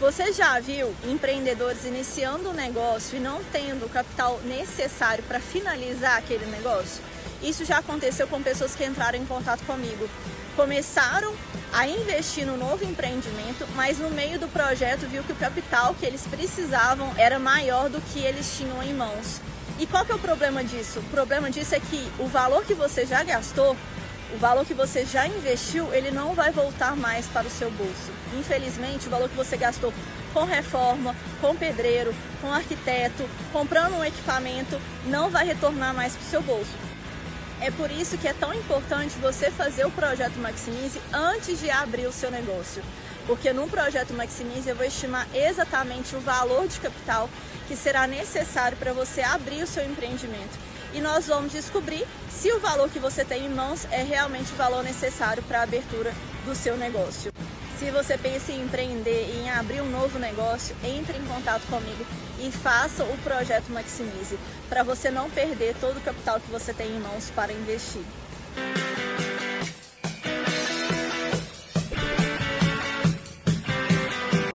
Você já viu empreendedores iniciando um negócio e não tendo o capital necessário para finalizar aquele negócio? Isso já aconteceu com pessoas que entraram em contato comigo. Começaram a investir no novo empreendimento, mas no meio do projeto viu que o capital que eles precisavam era maior do que eles tinham em mãos. E qual que é o problema disso? O problema disso é que o valor que você já gastou o valor que você já investiu, ele não vai voltar mais para o seu bolso. Infelizmente, o valor que você gastou com reforma, com pedreiro, com arquiteto, comprando um equipamento, não vai retornar mais para o seu bolso. É por isso que é tão importante você fazer o projeto Maximize antes de abrir o seu negócio. Porque no projeto Maximize eu vou estimar exatamente o valor de capital que será necessário para você abrir o seu empreendimento e nós vamos descobrir se o valor que você tem em mãos é realmente o valor necessário para a abertura do seu negócio. Se você pensa em empreender e em abrir um novo negócio, entre em contato comigo e faça o projeto Maximize para você não perder todo o capital que você tem em mãos para investir.